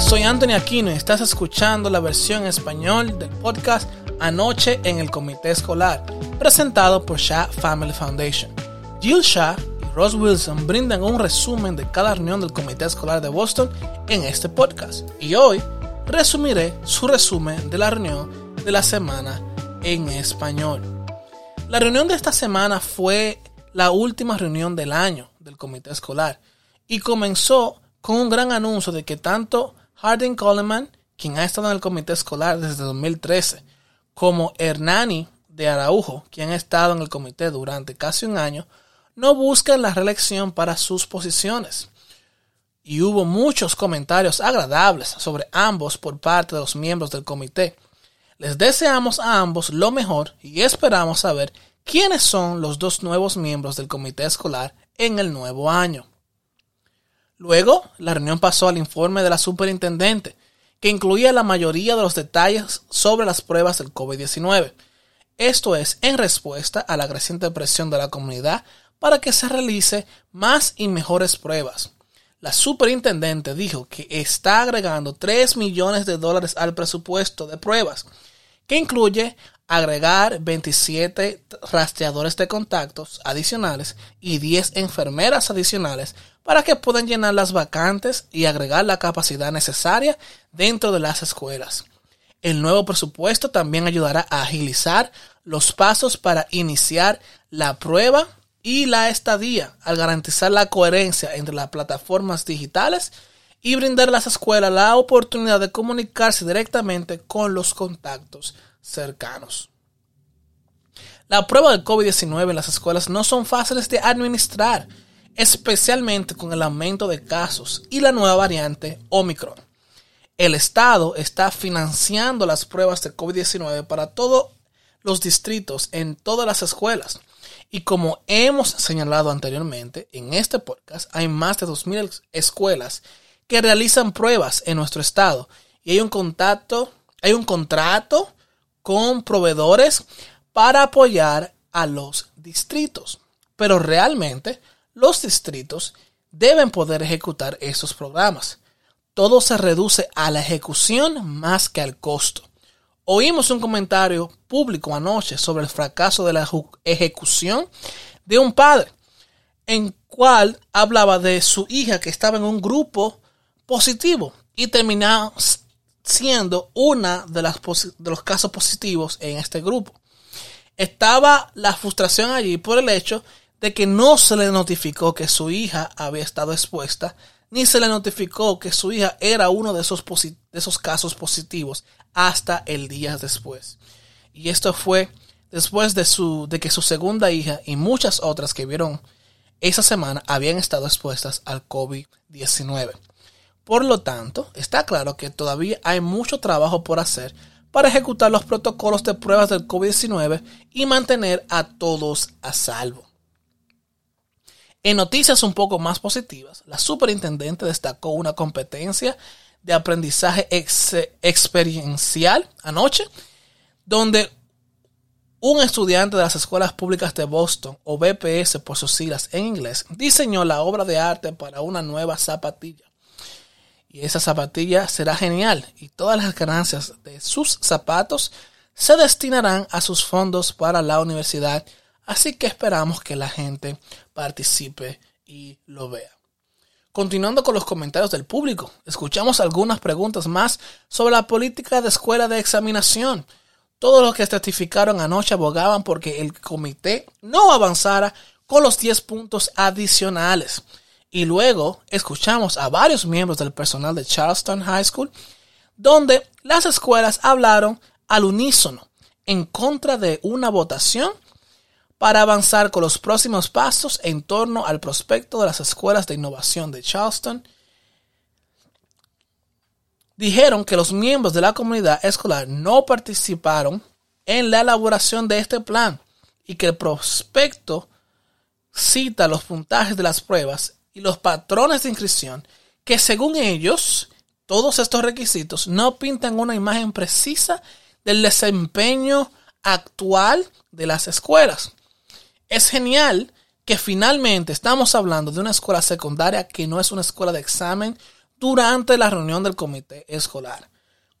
soy Anthony Aquino y estás escuchando la versión español del podcast Anoche en el Comité Escolar, presentado por Shah Family Foundation. Jill Shah y Ross Wilson brindan un resumen de cada reunión del Comité Escolar de Boston en este podcast. Y hoy resumiré su resumen de la reunión de la semana en español. La reunión de esta semana fue la última reunión del año del comité escolar y comenzó con un gran anuncio de que tanto Harding Coleman, quien ha estado en el comité escolar desde 2013, como Hernani de Araujo, quien ha estado en el comité durante casi un año, no buscan la reelección para sus posiciones. Y hubo muchos comentarios agradables sobre ambos por parte de los miembros del comité. Les deseamos a ambos lo mejor y esperamos saber quiénes son los dos nuevos miembros del comité escolar en el nuevo año. Luego, la reunión pasó al informe de la superintendente, que incluía la mayoría de los detalles sobre las pruebas del COVID-19. Esto es en respuesta a la creciente presión de la comunidad para que se realice más y mejores pruebas. La superintendente dijo que está agregando 3 millones de dólares al presupuesto de pruebas, que incluye agregar 27 rastreadores de contactos adicionales y 10 enfermeras adicionales para que puedan llenar las vacantes y agregar la capacidad necesaria dentro de las escuelas. El nuevo presupuesto también ayudará a agilizar los pasos para iniciar la prueba y la estadía al garantizar la coherencia entre las plataformas digitales y brindar a las escuelas la oportunidad de comunicarse directamente con los contactos cercanos. La prueba del COVID-19 en las escuelas no son fáciles de administrar, especialmente con el aumento de casos y la nueva variante Omicron. El Estado está financiando las pruebas de COVID-19 para todos los distritos en todas las escuelas. Y como hemos señalado anteriormente, en este podcast hay más de 2.000 escuelas que realizan pruebas en nuestro estado y hay un contacto, hay un contrato con proveedores para apoyar a los distritos. Pero realmente los distritos deben poder ejecutar esos programas. Todo se reduce a la ejecución más que al costo. Oímos un comentario público anoche sobre el fracaso de la ejecución de un padre, en cual hablaba de su hija que estaba en un grupo positivo y terminaba siendo una de, las de los casos positivos en este grupo. Estaba la frustración allí por el hecho de que no se le notificó que su hija había estado expuesta, ni se le notificó que su hija era uno de esos, de esos casos positivos hasta el día después. Y esto fue después de, su, de que su segunda hija y muchas otras que vieron esa semana habían estado expuestas al COVID-19. Por lo tanto, está claro que todavía hay mucho trabajo por hacer para ejecutar los protocolos de pruebas del COVID-19 y mantener a todos a salvo. En noticias un poco más positivas, la superintendente destacó una competencia de aprendizaje experiencial anoche, donde un estudiante de las escuelas públicas de Boston, o BPS por sus siglas en inglés, diseñó la obra de arte para una nueva zapatilla. Y esa zapatilla será genial y todas las ganancias de sus zapatos se destinarán a sus fondos para la universidad. Así que esperamos que la gente participe y lo vea. Continuando con los comentarios del público, escuchamos algunas preguntas más sobre la política de escuela de examinación. Todos los que testificaron anoche abogaban porque el comité no avanzara con los 10 puntos adicionales. Y luego escuchamos a varios miembros del personal de Charleston High School, donde las escuelas hablaron al unísono en contra de una votación para avanzar con los próximos pasos en torno al prospecto de las escuelas de innovación de Charleston. Dijeron que los miembros de la comunidad escolar no participaron en la elaboración de este plan y que el prospecto cita los puntajes de las pruebas y los patrones de inscripción que según ellos, todos estos requisitos no pintan una imagen precisa del desempeño actual de las escuelas. Es genial que finalmente estamos hablando de una escuela secundaria que no es una escuela de examen durante la reunión del comité escolar.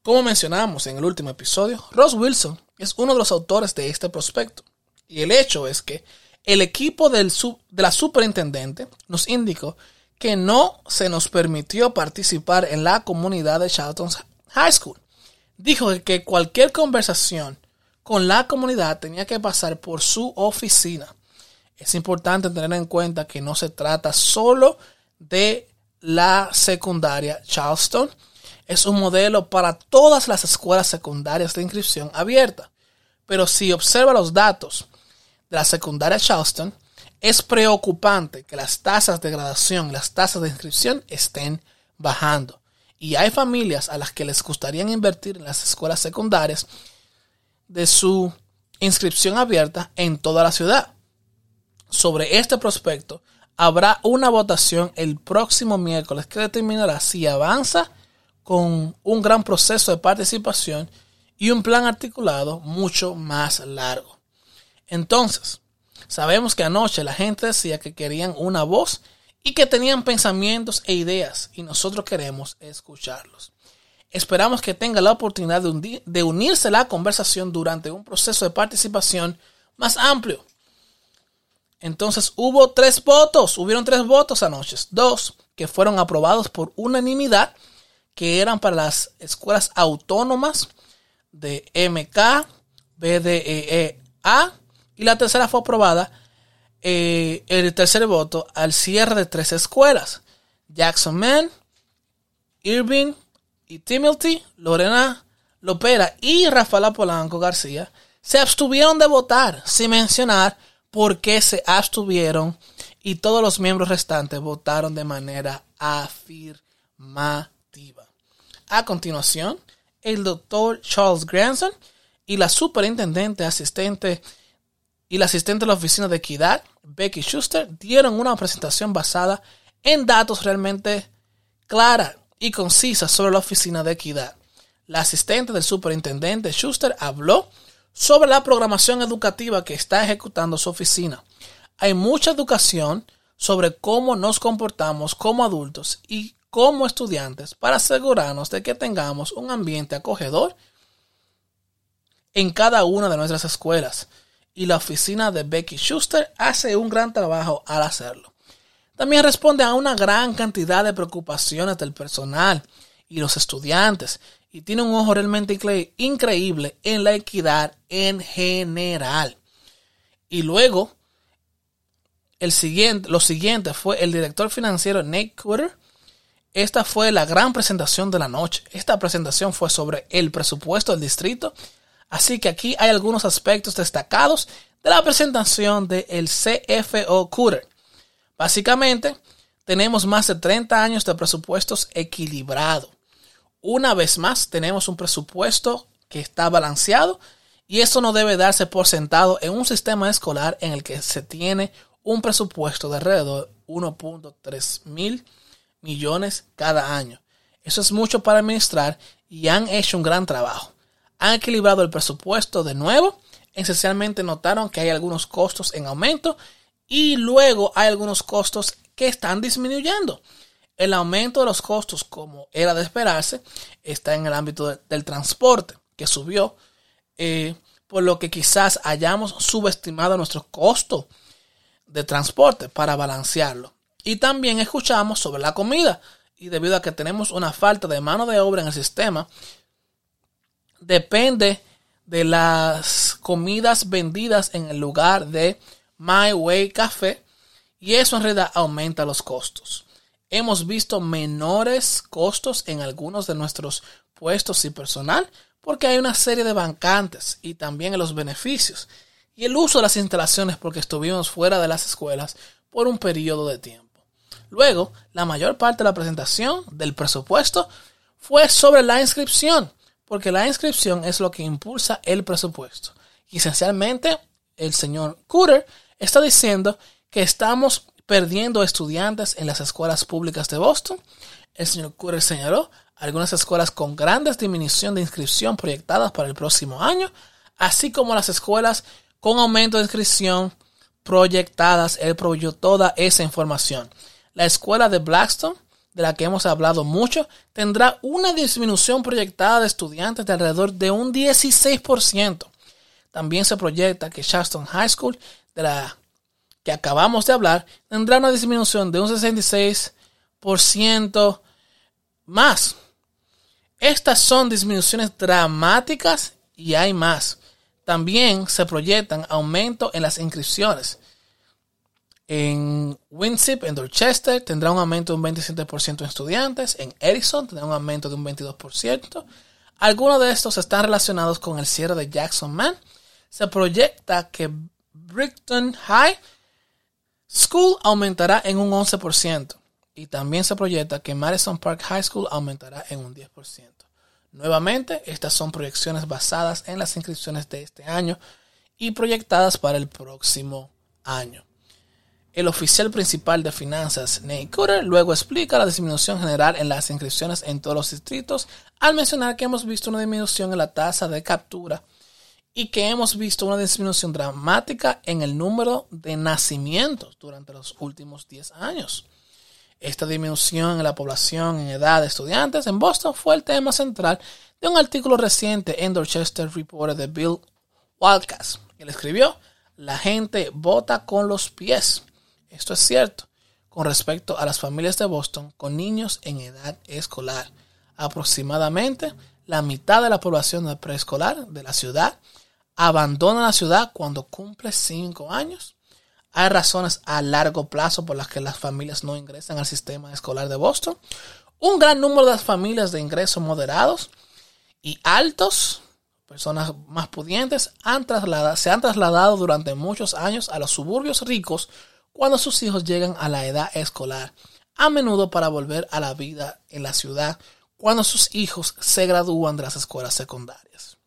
Como mencionamos en el último episodio, Ross Wilson es uno de los autores de este prospecto. Y el hecho es que el equipo de la superintendente nos indicó que no se nos permitió participar en la comunidad de Charlton High School. Dijo que cualquier conversación con la comunidad tenía que pasar por su oficina. Es importante tener en cuenta que no se trata solo de la secundaria Charleston. Es un modelo para todas las escuelas secundarias de inscripción abierta. Pero si observa los datos de la secundaria Charleston, es preocupante que las tasas de graduación, las tasas de inscripción estén bajando. Y hay familias a las que les gustaría invertir en las escuelas secundarias de su inscripción abierta en toda la ciudad. Sobre este prospecto habrá una votación el próximo miércoles que determinará si avanza con un gran proceso de participación y un plan articulado mucho más largo. Entonces, sabemos que anoche la gente decía que querían una voz y que tenían pensamientos e ideas y nosotros queremos escucharlos. Esperamos que tenga la oportunidad de, unirse a la conversación durante un proceso de participación más amplio. Entonces hubo tres votos, hubieron tres votos anoche, dos que fueron aprobados por unanimidad, que eran para las escuelas autónomas de MK, BDEA, y la tercera fue aprobada, eh, el tercer voto, al cierre de tres escuelas, Jackson Man, Irving y Timothy, Lorena Lopera y Rafaela Polanco García se abstuvieron de votar, sin mencionar por qué se abstuvieron y todos los miembros restantes votaron de manera afirmativa. A continuación, el doctor Charles Granson y la superintendente asistente y la asistente de la oficina de equidad, Becky Schuster, dieron una presentación basada en datos realmente clara y concisa sobre la oficina de equidad. La asistente del superintendente Schuster habló sobre la programación educativa que está ejecutando su oficina. Hay mucha educación sobre cómo nos comportamos como adultos y como estudiantes para asegurarnos de que tengamos un ambiente acogedor en cada una de nuestras escuelas. Y la oficina de Becky Schuster hace un gran trabajo al hacerlo. También responde a una gran cantidad de preocupaciones del personal y los estudiantes y tiene un ojo realmente increíble en la equidad en general. Y luego, el siguiente, lo siguiente fue el director financiero Nate Cooter. Esta fue la gran presentación de la noche. Esta presentación fue sobre el presupuesto del distrito. Así que aquí hay algunos aspectos destacados de la presentación del CFO Cooter. Básicamente, tenemos más de 30 años de presupuestos equilibrados. Una vez más, tenemos un presupuesto que está balanceado y eso no debe darse por sentado en un sistema escolar en el que se tiene un presupuesto de alrededor de 1.3 mil millones cada año. Eso es mucho para administrar y han hecho un gran trabajo. Han equilibrado el presupuesto de nuevo. Esencialmente notaron que hay algunos costos en aumento y luego hay algunos costos que están disminuyendo. El aumento de los costos, como era de esperarse, está en el ámbito del transporte, que subió, eh, por lo que quizás hayamos subestimado nuestro costo de transporte para balancearlo. Y también escuchamos sobre la comida, y debido a que tenemos una falta de mano de obra en el sistema, depende de las comidas vendidas en el lugar de My Way Café y eso en realidad aumenta los costos. Hemos visto menores costos en algunos de nuestros puestos y personal porque hay una serie de bancantes y también en los beneficios y el uso de las instalaciones porque estuvimos fuera de las escuelas por un periodo de tiempo. Luego, la mayor parte de la presentación del presupuesto fue sobre la inscripción, porque la inscripción es lo que impulsa el presupuesto. Y esencialmente, el señor Cooter está diciendo que estamos perdiendo estudiantes en las escuelas públicas de Boston. El señor Curry señaló algunas escuelas con grandes disminución de inscripción proyectadas para el próximo año, así como las escuelas con aumento de inscripción proyectadas. Él proveyó toda esa información. La escuela de Blackstone de la que hemos hablado mucho, tendrá una disminución proyectada de estudiantes de alrededor de un 16%. También se proyecta que Shaston High School, de la que acabamos de hablar, tendrá una disminución de un 66% más. Estas son disminuciones dramáticas y hay más. También se proyectan aumentos en las inscripciones. En Winsip, en Dorchester, tendrá un aumento de un 27% en estudiantes. En Edison tendrá un aumento de un 22%. Algunos de estos están relacionados con el cierre de Jackson Man. Se proyecta que Brighton High School aumentará en un 11%. Y también se proyecta que Madison Park High School aumentará en un 10%. Nuevamente, estas son proyecciones basadas en las inscripciones de este año y proyectadas para el próximo año. El oficial principal de finanzas, Nate Cutter, luego explica la disminución general en las inscripciones en todos los distritos al mencionar que hemos visto una disminución en la tasa de captura y que hemos visto una disminución dramática en el número de nacimientos durante los últimos 10 años. Esta disminución en la población en edad de estudiantes en Boston fue el tema central de un artículo reciente en Dorchester Reporter de Bill Wildcast. Él escribió, la gente vota con los pies. Esto es cierto con respecto a las familias de Boston con niños en edad escolar. Aproximadamente la mitad de la población de preescolar de la ciudad abandona la ciudad cuando cumple 5 años. Hay razones a largo plazo por las que las familias no ingresan al sistema escolar de Boston. Un gran número de familias de ingresos moderados y altos, personas más pudientes, se han trasladado durante muchos años a los suburbios ricos cuando sus hijos llegan a la edad escolar, a menudo para volver a la vida en la ciudad cuando sus hijos se gradúan de las escuelas secundarias.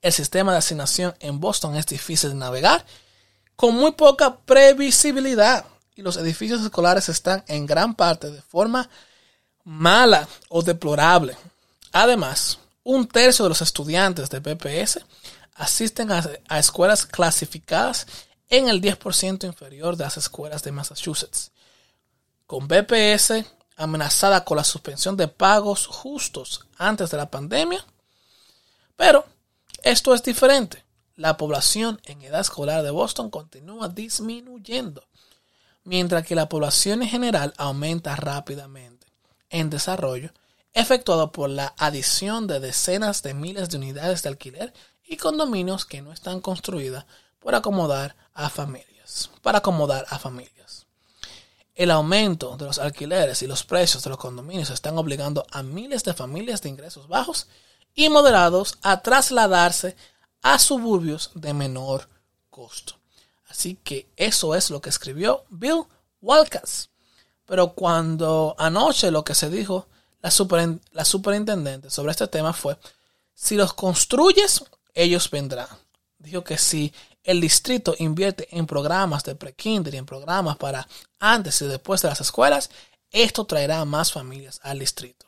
El sistema de asignación en Boston es difícil de navegar, con muy poca previsibilidad, y los edificios escolares están en gran parte de forma mala o deplorable. Además, un tercio de los estudiantes de BPS asisten a, escuelas clasificadas en el 10% inferior de las escuelas de Massachusetts. Con BPS amenazada con la suspensión de pagos justos antes de la pandemia. Pero esto es diferente. La población en edad escolar de Boston continúa disminuyendo, mientras que la población en general aumenta rápidamente en desarrollo, efectuado por la adición de decenas de miles de unidades de alquiler y condominios que no están construidas por acomodar a familias, para acomodar a familias. El aumento de los alquileres y los precios de los condominios están obligando a miles de familias de ingresos bajos y moderados a trasladarse a suburbios de menor costo. Así que eso es lo que escribió Bill Walkas. Pero cuando anoche lo que se dijo la, la superintendente sobre este tema fue, si los construyes, ellos vendrán. Dijo que si el distrito invierte en programas de pre-kinder y en programas para antes y después de las escuelas, esto traerá más familias al distrito.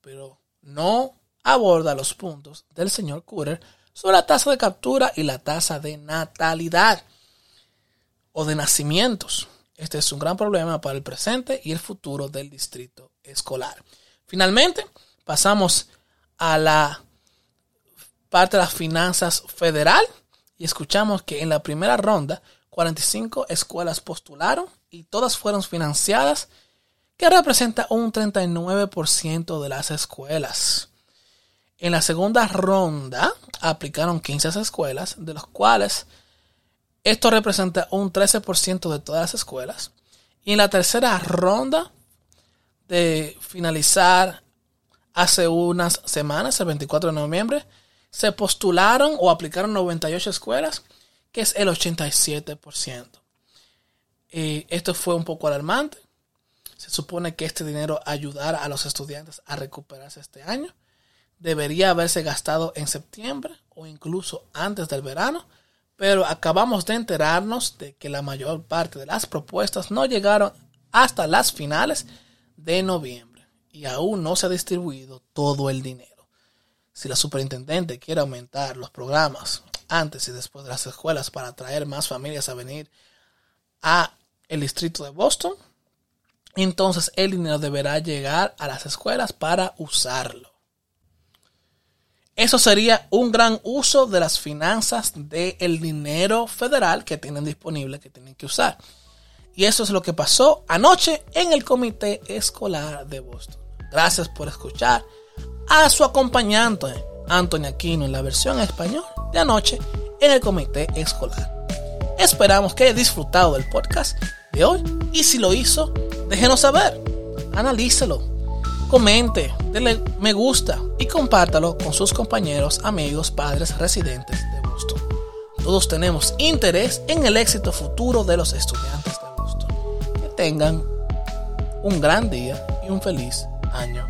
Pero no aborda los puntos del señor Cooter sobre la tasa de captura y la tasa de natalidad o de nacimientos. Este es un gran problema para el presente y el futuro del distrito escolar. Finalmente, pasamos a la parte de las finanzas federal y escuchamos que en la primera ronda 45 escuelas postularon y todas fueron financiadas, que representa un 39% de las escuelas. En la segunda ronda aplicaron 15 escuelas, de los cuales esto representa un 13% de todas las escuelas. Y en la tercera ronda de finalizar hace unas semanas, el 24 de noviembre, se postularon o aplicaron 98 escuelas, que es el 87%. Y esto fue un poco alarmante. Se supone que este dinero ayudará a los estudiantes a recuperarse este año. Debería haberse gastado en septiembre o incluso antes del verano, pero acabamos de enterarnos de que la mayor parte de las propuestas no llegaron hasta las finales de noviembre y aún no se ha distribuido todo el dinero si la superintendente quiere aumentar los programas antes y después de las escuelas para atraer más familias a venir a el distrito de Boston, entonces el dinero deberá llegar a las escuelas para usarlo. Eso sería un gran uso de las finanzas del dinero federal que tienen disponible, que tienen que usar. Y eso es lo que pasó anoche en el comité escolar de Boston. Gracias por escuchar a su acompañante, Antonio Aquino, en la versión español de anoche en el comité escolar. Esperamos que haya disfrutado del podcast de hoy y si lo hizo, déjenos saber, analícelo, comente, denle me gusta y compártalo con sus compañeros, amigos, padres, residentes de Boston. Todos tenemos interés en el éxito futuro de los estudiantes de Boston. Que tengan un gran día y un feliz año